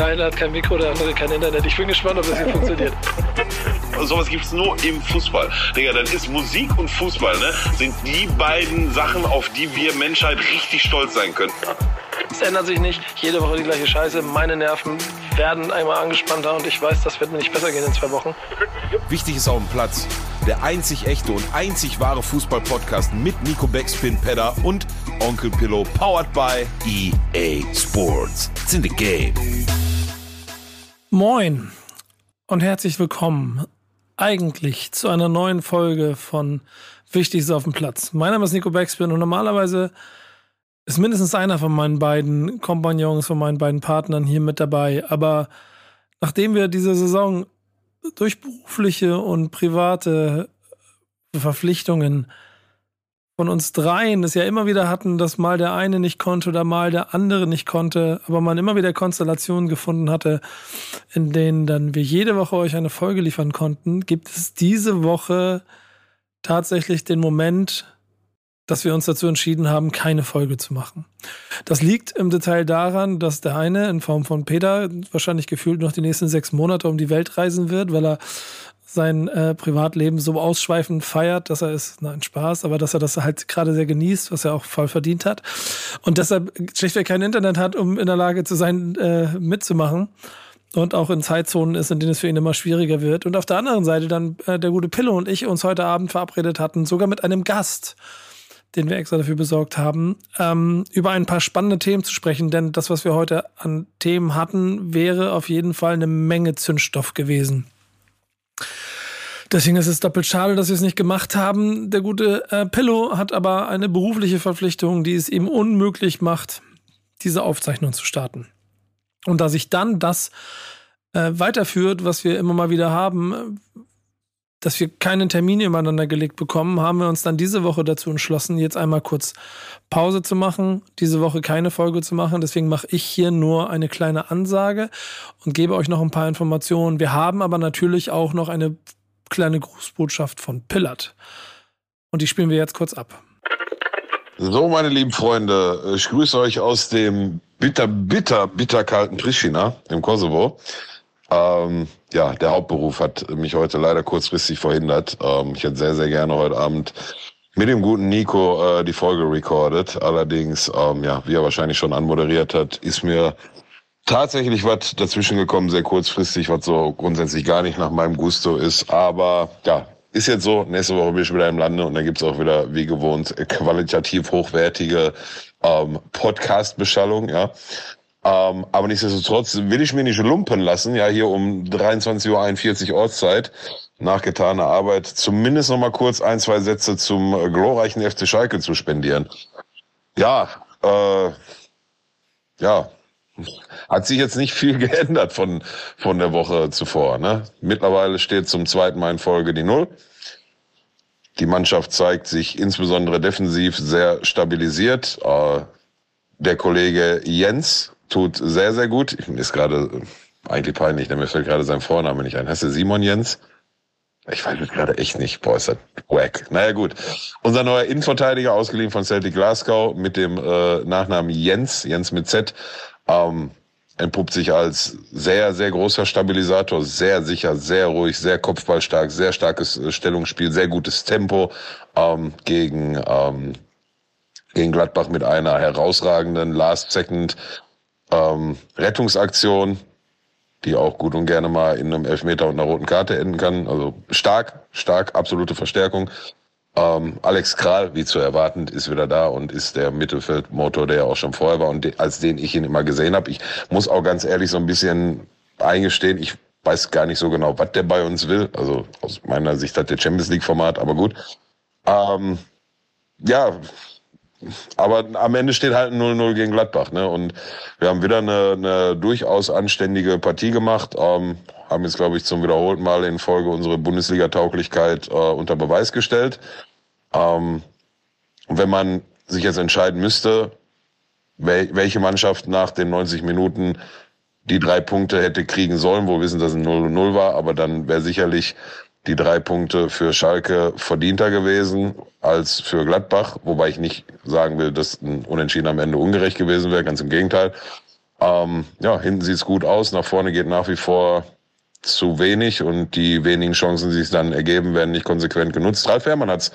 Der eine hat kein Mikro, der andere kein Internet. Ich bin gespannt, ob das hier funktioniert. Sowas gibt es nur im Fußball. Digga, dann ist Musik und Fußball, ne? Sind die beiden Sachen, auf die wir Menschheit richtig stolz sein können. Es ändert sich nicht. Jede Woche die gleiche Scheiße. Meine Nerven werden einmal angespannter und ich weiß, das wird mir nicht besser gehen in zwei Wochen. Wichtig ist auf dem Platz. Der einzig echte und einzig wahre Fußball-Podcast mit Nico Backspin Pedder und Onkel Pillow, powered by EA Sports. It's in the game. Moin und herzlich willkommen eigentlich zu einer neuen Folge von Wichtiges auf dem Platz. Mein Name ist Nico Backspin und normalerweise ist mindestens einer von meinen beiden Kompagnons, von meinen beiden Partnern hier mit dabei. Aber nachdem wir diese Saison durch berufliche und private Verpflichtungen von uns dreien es ja immer wieder hatten, dass mal der eine nicht konnte oder mal der andere nicht konnte, aber man immer wieder Konstellationen gefunden hatte, in denen dann wir jede Woche euch eine Folge liefern konnten, gibt es diese Woche tatsächlich den Moment, dass wir uns dazu entschieden haben, keine Folge zu machen. Das liegt im Detail daran, dass der eine in Form von Peter wahrscheinlich gefühlt noch die nächsten sechs Monate um die Welt reisen wird, weil er sein äh, Privatleben so ausschweifend feiert, dass er es, nein, Spaß, aber dass er das halt gerade sehr genießt, was er auch voll verdient hat. Und deshalb schlichtweg kein Internet hat, um in der Lage zu sein, äh, mitzumachen. Und auch in Zeitzonen ist, in denen es für ihn immer schwieriger wird. Und auf der anderen Seite dann äh, der gute Pillow und ich uns heute Abend verabredet hatten, sogar mit einem Gast den wir extra dafür besorgt haben, ähm, über ein paar spannende Themen zu sprechen. Denn das, was wir heute an Themen hatten, wäre auf jeden Fall eine Menge Zündstoff gewesen. Deswegen ist es doppelt schade, dass wir es nicht gemacht haben. Der gute äh, Pillow hat aber eine berufliche Verpflichtung, die es ihm unmöglich macht, diese Aufzeichnung zu starten. Und da sich dann das äh, weiterführt, was wir immer mal wieder haben, dass wir keinen Termin übereinander gelegt bekommen, haben wir uns dann diese Woche dazu entschlossen, jetzt einmal kurz Pause zu machen, diese Woche keine Folge zu machen. Deswegen mache ich hier nur eine kleine Ansage und gebe euch noch ein paar Informationen. Wir haben aber natürlich auch noch eine kleine Grußbotschaft von Pillard. Und die spielen wir jetzt kurz ab. So, meine lieben Freunde, ich grüße euch aus dem bitter, bitter, bitter kalten Pristina im Kosovo. Ähm, ja, der Hauptberuf hat mich heute leider kurzfristig verhindert. Ähm, ich hätte sehr, sehr gerne heute Abend mit dem guten Nico äh, die Folge recorded. Allerdings, ähm, ja, wie er wahrscheinlich schon anmoderiert hat, ist mir tatsächlich was dazwischen gekommen, sehr kurzfristig, was so grundsätzlich gar nicht nach meinem Gusto ist. Aber ja, ist jetzt so. Nächste Woche bin ich wieder im Lande und dann gibt's auch wieder, wie gewohnt, qualitativ hochwertige ähm, Podcast-Beschallung. Ja. Ähm, aber nichtsdestotrotz will ich mir nicht lumpen lassen, ja, hier um 23.41 Uhr Ortszeit, nach getaner Arbeit, zumindest noch mal kurz ein, zwei Sätze zum äh, glorreichen FC Schalke zu spendieren. Ja, äh, ja, hat sich jetzt nicht viel geändert von, von der Woche zuvor. Ne? Mittlerweile steht zum zweiten Mal in Folge die Null. Die Mannschaft zeigt sich insbesondere defensiv sehr stabilisiert. Äh, der Kollege Jens tut sehr, sehr gut. Ich ist gerade eigentlich peinlich, denn mir fällt gerade sein Vorname nicht ein. Heißt der Simon Jens? Ich weiß es gerade echt nicht. Boah, ist das wack. Naja, gut. Unser neuer Innenverteidiger, ausgeliehen von Celtic Glasgow, mit dem äh, Nachnamen Jens, Jens mit Z, ähm, entpuppt sich als sehr, sehr großer Stabilisator, sehr sicher, sehr ruhig, sehr kopfballstark, sehr starkes äh, Stellungsspiel, sehr gutes Tempo ähm, gegen, ähm, gegen Gladbach mit einer herausragenden Last Second ähm, Rettungsaktion, die auch gut und gerne mal in einem Elfmeter und einer roten Karte enden kann. Also stark, stark, absolute Verstärkung. Ähm, Alex Kral, wie zu erwarten, ist wieder da und ist der Mittelfeldmotor, der ja auch schon vorher war und de als den ich ihn immer gesehen habe. Ich muss auch ganz ehrlich so ein bisschen eingestehen, ich weiß gar nicht so genau, was der bei uns will. Also aus meiner Sicht hat der Champions League Format, aber gut. Ähm, ja, aber am Ende steht halt 0-0 gegen Gladbach. Ne? Und wir haben wieder eine, eine durchaus anständige Partie gemacht. Ähm, haben jetzt, glaube ich, zum wiederholten Mal in Folge unsere Bundesliga-Tauglichkeit äh, unter Beweis gestellt. Ähm, wenn man sich jetzt entscheiden müsste, wel welche Mannschaft nach den 90 Minuten die drei Punkte hätte kriegen sollen, wo wir wissen, dass es 0-0 war, aber dann wäre sicherlich die drei Punkte für Schalke verdienter gewesen als für Gladbach, wobei ich nicht sagen will, dass ein Unentschieden am Ende ungerecht gewesen wäre, ganz im Gegenteil. Ähm, ja, hinten sieht's gut aus, nach vorne geht nach wie vor zu wenig und die wenigen Chancen, die sich dann ergeben, werden nicht konsequent genutzt. Ralf Herrmann hat's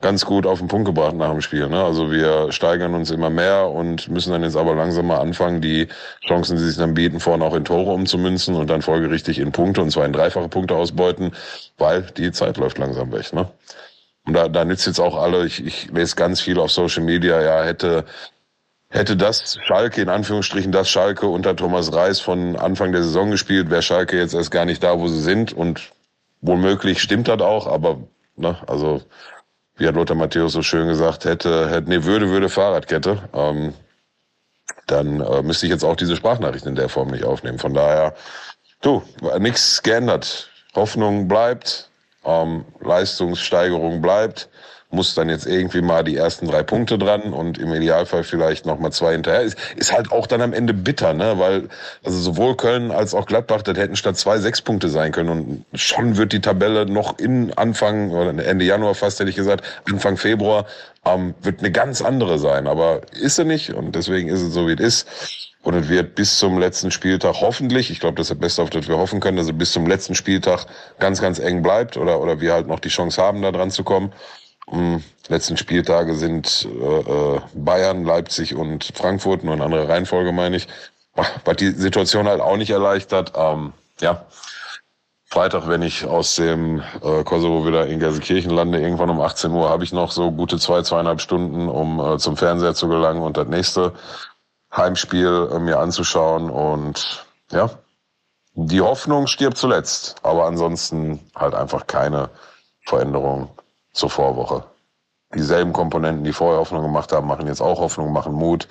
ganz gut auf den Punkt gebracht nach dem Spiel. Ne? Also wir steigern uns immer mehr und müssen dann jetzt aber langsam mal anfangen, die Chancen, die sich dann bieten, vorne auch in Tore umzumünzen und dann folgerichtig in Punkte und zwar in dreifache Punkte ausbeuten, weil die Zeit läuft langsam weg. Ne? Und da, da nützt jetzt auch alle, ich, ich lese ganz viel auf Social Media, ja, hätte Hätte das Schalke, in Anführungsstrichen das Schalke unter Thomas Reis von Anfang der Saison gespielt, wäre Schalke jetzt erst gar nicht da, wo sie sind. Und womöglich stimmt das auch, aber ne, also wie hat Lothar Matthäus so schön gesagt, hätte, hätte nee, würde, würde Fahrradkette, ähm, dann äh, müsste ich jetzt auch diese Sprachnachrichten in der Form nicht aufnehmen. Von daher, du, nichts geändert. Hoffnung bleibt, ähm, Leistungssteigerung bleibt muss dann jetzt irgendwie mal die ersten drei Punkte dran und im Idealfall vielleicht noch mal zwei hinterher. Ist, ist halt auch dann am Ende bitter, ne? Weil also sowohl Köln als auch Gladbach, das hätten statt zwei sechs Punkte sein können und schon wird die Tabelle noch in Anfang oder Ende Januar fast hätte ich gesagt, Anfang Februar ähm, wird eine ganz andere sein. Aber ist sie nicht und deswegen ist es so wie es ist. Und es wird bis zum letzten Spieltag hoffentlich, ich glaube, das ist das Beste, auf das wir hoffen können, dass es bis zum letzten Spieltag ganz, ganz eng bleibt oder, oder wir halt noch die Chance haben, da dran zu kommen. Um, letzten Spieltage sind äh, äh, Bayern, Leipzig und Frankfurt, nur in anderer Reihenfolge meine ich, was die Situation halt auch nicht erleichtert. Ähm, ja, Freitag, wenn ich aus dem äh, Kosovo wieder in Gelsenkirchen lande, irgendwann um 18 Uhr, habe ich noch so gute zwei, zweieinhalb Stunden, um äh, zum Fernseher zu gelangen und das nächste Heimspiel äh, mir anzuschauen. Und ja, die Hoffnung stirbt zuletzt, aber ansonsten halt einfach keine Veränderung zur Vorwoche. Dieselben Komponenten, die vorher Hoffnung gemacht haben, machen jetzt auch Hoffnung, machen Mut.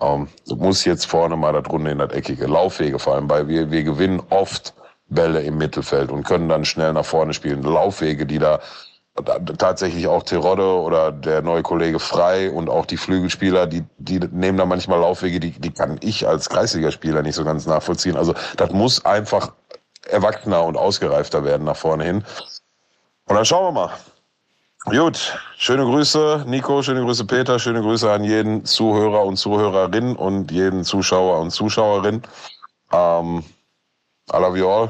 Ähm, du musst jetzt vorne mal da drunter in das eckige Laufwege fallen, weil wir, wir gewinnen oft Bälle im Mittelfeld und können dann schnell nach vorne spielen. Laufwege, die da tatsächlich auch Terodde oder der neue Kollege Frei und auch die Flügelspieler, die, die nehmen da manchmal Laufwege, die, die kann ich als Kreisligaspieler nicht so ganz nachvollziehen. Also das muss einfach erwachsener und ausgereifter werden nach vorne hin. Und dann schauen wir mal. Gut, schöne Grüße, Nico, schöne Grüße, Peter, schöne Grüße an jeden Zuhörer und Zuhörerin und jeden Zuschauer und Zuschauerin. Ähm, I love you all.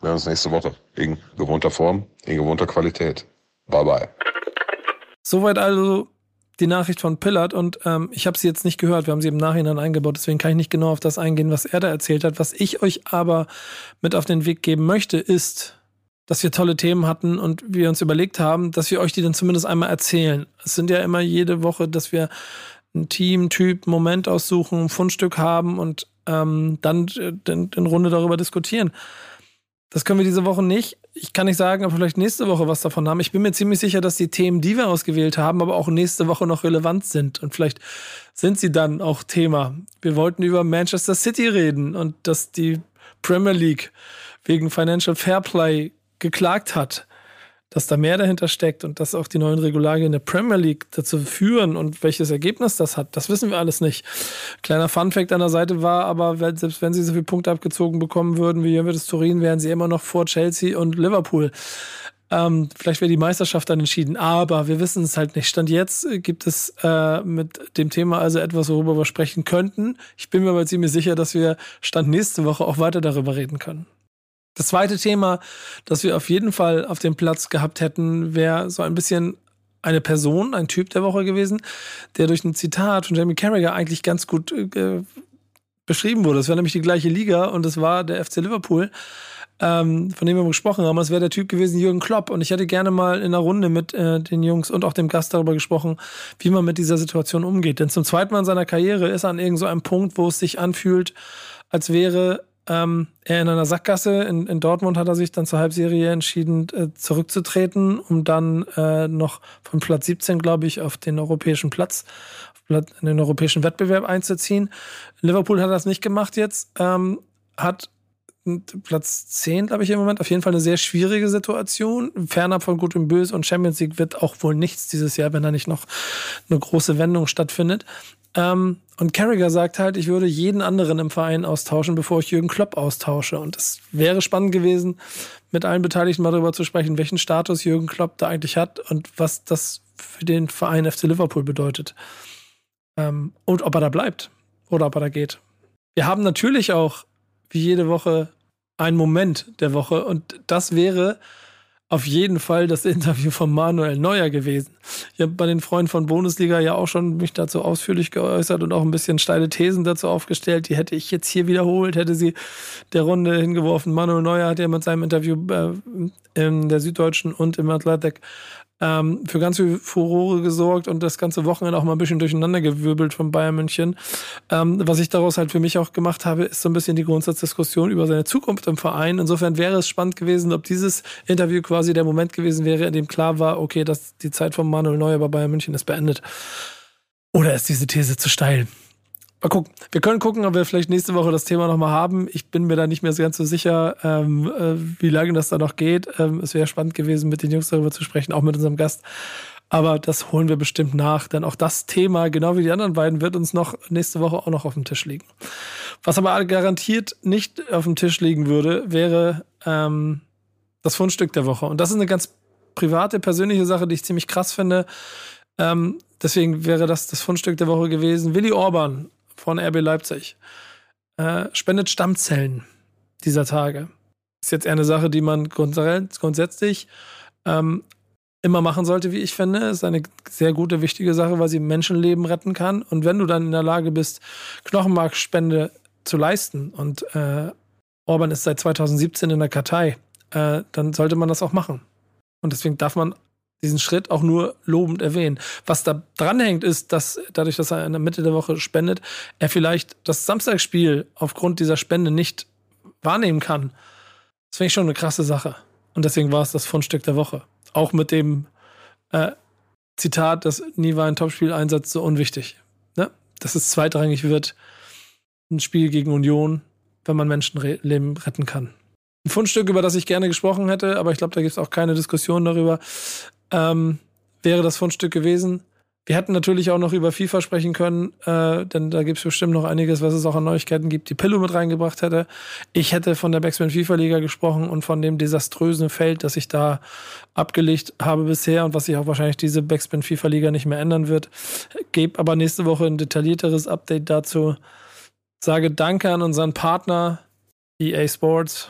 Wir sehen uns nächste Woche in gewohnter Form, in gewohnter Qualität. Bye bye. Soweit also die Nachricht von Pillard und ähm, ich habe sie jetzt nicht gehört, wir haben sie im Nachhinein eingebaut, deswegen kann ich nicht genau auf das eingehen, was er da erzählt hat. Was ich euch aber mit auf den Weg geben möchte, ist, dass wir tolle Themen hatten und wir uns überlegt haben, dass wir euch die dann zumindest einmal erzählen. Es sind ja immer jede Woche, dass wir ein Team, Typ, Moment aussuchen, ein Fundstück haben und ähm, dann in, in Runde darüber diskutieren. Das können wir diese Woche nicht. Ich kann nicht sagen, ob wir vielleicht nächste Woche was davon haben. Ich bin mir ziemlich sicher, dass die Themen, die wir ausgewählt haben, aber auch nächste Woche noch relevant sind. Und vielleicht sind sie dann auch Thema. Wir wollten über Manchester City reden und dass die Premier League wegen Financial Fairplay geklagt hat, dass da mehr dahinter steckt und dass auch die neuen Regularien der Premier League dazu führen und welches Ergebnis das hat, das wissen wir alles nicht. Kleiner Funfact an der Seite war aber, selbst wenn sie so viele Punkte abgezogen bekommen würden wie Juventus Turin, wären sie immer noch vor Chelsea und Liverpool. Ähm, vielleicht wäre die Meisterschaft dann entschieden, aber wir wissen es halt nicht. Stand jetzt gibt es äh, mit dem Thema also etwas, worüber wir sprechen könnten. Ich bin mir aber ziemlich sicher, dass wir Stand nächste Woche auch weiter darüber reden können. Das zweite Thema, das wir auf jeden Fall auf dem Platz gehabt hätten, wäre so ein bisschen eine Person, ein Typ der Woche gewesen, der durch ein Zitat von Jamie Carragher eigentlich ganz gut äh, beschrieben wurde. Es war nämlich die gleiche Liga und es war der FC Liverpool, ähm, von dem wir gesprochen haben. Es wäre der Typ gewesen, Jürgen Klopp. Und ich hätte gerne mal in einer Runde mit äh, den Jungs und auch dem Gast darüber gesprochen, wie man mit dieser Situation umgeht. Denn zum zweiten Mal in seiner Karriere ist er an irgendeinem so Punkt, wo es sich anfühlt, als wäre ähm, er in einer Sackgasse. In, in, Dortmund hat er sich dann zur Halbserie entschieden, äh, zurückzutreten, um dann äh, noch von Platz 17, glaube ich, auf den europäischen Platz, in den europäischen Wettbewerb einzuziehen. Liverpool hat das nicht gemacht jetzt, ähm, hat Platz 10, glaube ich, im Moment. Auf jeden Fall eine sehr schwierige Situation. Fernab von Gut und Böse und Champions League wird auch wohl nichts dieses Jahr, wenn da nicht noch eine große Wendung stattfindet. Ähm, und Carragher sagt halt, ich würde jeden anderen im Verein austauschen, bevor ich Jürgen Klopp austausche. Und es wäre spannend gewesen, mit allen Beteiligten mal darüber zu sprechen, welchen Status Jürgen Klopp da eigentlich hat und was das für den Verein FC Liverpool bedeutet. Ähm, und ob er da bleibt oder ob er da geht. Wir haben natürlich auch, wie jede Woche, einen Moment der Woche und das wäre auf jeden Fall das Interview von Manuel Neuer gewesen. Ich habe bei den Freunden von Bundesliga ja auch schon mich dazu ausführlich geäußert und auch ein bisschen steile Thesen dazu aufgestellt. Die hätte ich jetzt hier wiederholt, hätte sie der Runde hingeworfen. Manuel Neuer hat ja mit seinem Interview äh, in der Süddeutschen und im Athletic ähm, für ganz viel Furore gesorgt und das ganze Wochenende auch mal ein bisschen durcheinander gewirbelt von Bayern München. Ähm, was ich daraus halt für mich auch gemacht habe, ist so ein bisschen die Grundsatzdiskussion über seine Zukunft im Verein. Insofern wäre es spannend gewesen, ob dieses Interview quasi der Moment gewesen wäre, in dem klar war, okay, dass die Zeit von Manuel Neuer bei Bayern München ist beendet. Oder ist diese These zu steil? Mal gucken. Wir können gucken, ob wir vielleicht nächste Woche das Thema nochmal haben. Ich bin mir da nicht mehr ganz so sicher, ähm, äh, wie lange das da noch geht. Ähm, es wäre spannend gewesen, mit den Jungs darüber zu sprechen, auch mit unserem Gast. Aber das holen wir bestimmt nach, denn auch das Thema, genau wie die anderen beiden, wird uns noch nächste Woche auch noch auf dem Tisch liegen. Was aber garantiert nicht auf dem Tisch liegen würde, wäre ähm, das Fundstück der Woche. Und das ist eine ganz private, persönliche Sache, die ich ziemlich krass finde. Ähm, deswegen wäre das das Fundstück der Woche gewesen. Willi Orban von RB Leipzig äh, spendet Stammzellen dieser Tage. Ist jetzt eher eine Sache, die man grundsätzlich ähm, immer machen sollte, wie ich finde. Ist eine sehr gute, wichtige Sache, weil sie Menschenleben retten kann. Und wenn du dann in der Lage bist, Knochenmarkspende zu leisten und äh, Orban ist seit 2017 in der Kartei, äh, dann sollte man das auch machen. Und deswegen darf man diesen Schritt auch nur lobend erwähnen. Was da dranhängt, ist, dass dadurch, dass er in der Mitte der Woche spendet, er vielleicht das Samstagsspiel aufgrund dieser Spende nicht wahrnehmen kann. Das finde ich schon eine krasse Sache. Und deswegen war es das Fundstück der Woche. Auch mit dem äh, Zitat, dass nie war ein Topspieleinsatz so unwichtig. Ne? Dass es zweitrangig wird, ein Spiel gegen Union, wenn man Menschenleben retten kann. Ein Fundstück, über das ich gerne gesprochen hätte, aber ich glaube, da gibt es auch keine Diskussion darüber, ähm, wäre das Fundstück gewesen. Wir hätten natürlich auch noch über FIFA sprechen können, äh, denn da gibt es bestimmt noch einiges, was es auch an Neuigkeiten gibt, die Pillow mit reingebracht hätte. Ich hätte von der Backspin FIFA Liga gesprochen und von dem desaströsen Feld, das ich da abgelegt habe bisher und was sich auch wahrscheinlich diese Backspin FIFA Liga nicht mehr ändern wird. Gebe aber nächste Woche ein detaillierteres Update dazu. Sage Danke an unseren Partner EA Sports.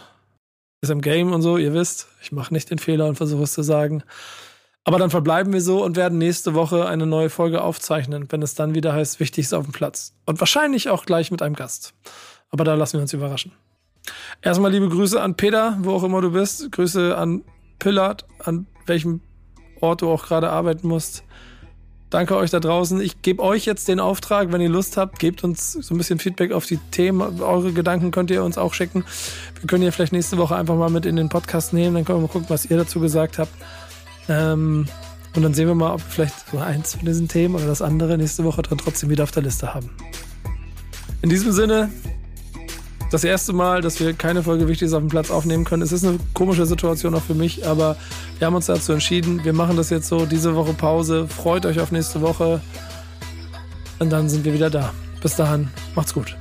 Ist im Game und so, ihr wisst, ich mache nicht den Fehler und versuche es zu sagen. Aber dann verbleiben wir so und werden nächste Woche eine neue Folge aufzeichnen, wenn es dann wieder heißt, wichtig ist auf dem Platz. Und wahrscheinlich auch gleich mit einem Gast. Aber da lassen wir uns überraschen. Erstmal liebe Grüße an Peter, wo auch immer du bist. Grüße an Pillard, an welchem Ort du auch gerade arbeiten musst. Danke euch da draußen. Ich gebe euch jetzt den Auftrag, wenn ihr Lust habt, gebt uns so ein bisschen Feedback auf die Themen. Eure Gedanken könnt ihr uns auch schicken. Wir können ja vielleicht nächste Woche einfach mal mit in den Podcast nehmen. Dann können wir mal gucken, was ihr dazu gesagt habt. Ähm, und dann sehen wir mal, ob wir vielleicht so eins von diesen Themen oder das andere nächste Woche dann trotzdem wieder auf der Liste haben. In diesem Sinne, das erste Mal, dass wir keine Folge Wichtiges auf dem Platz aufnehmen können. Es ist eine komische Situation auch für mich, aber wir haben uns dazu entschieden. Wir machen das jetzt so, diese Woche Pause. Freut euch auf nächste Woche. Und dann sind wir wieder da. Bis dahin, macht's gut.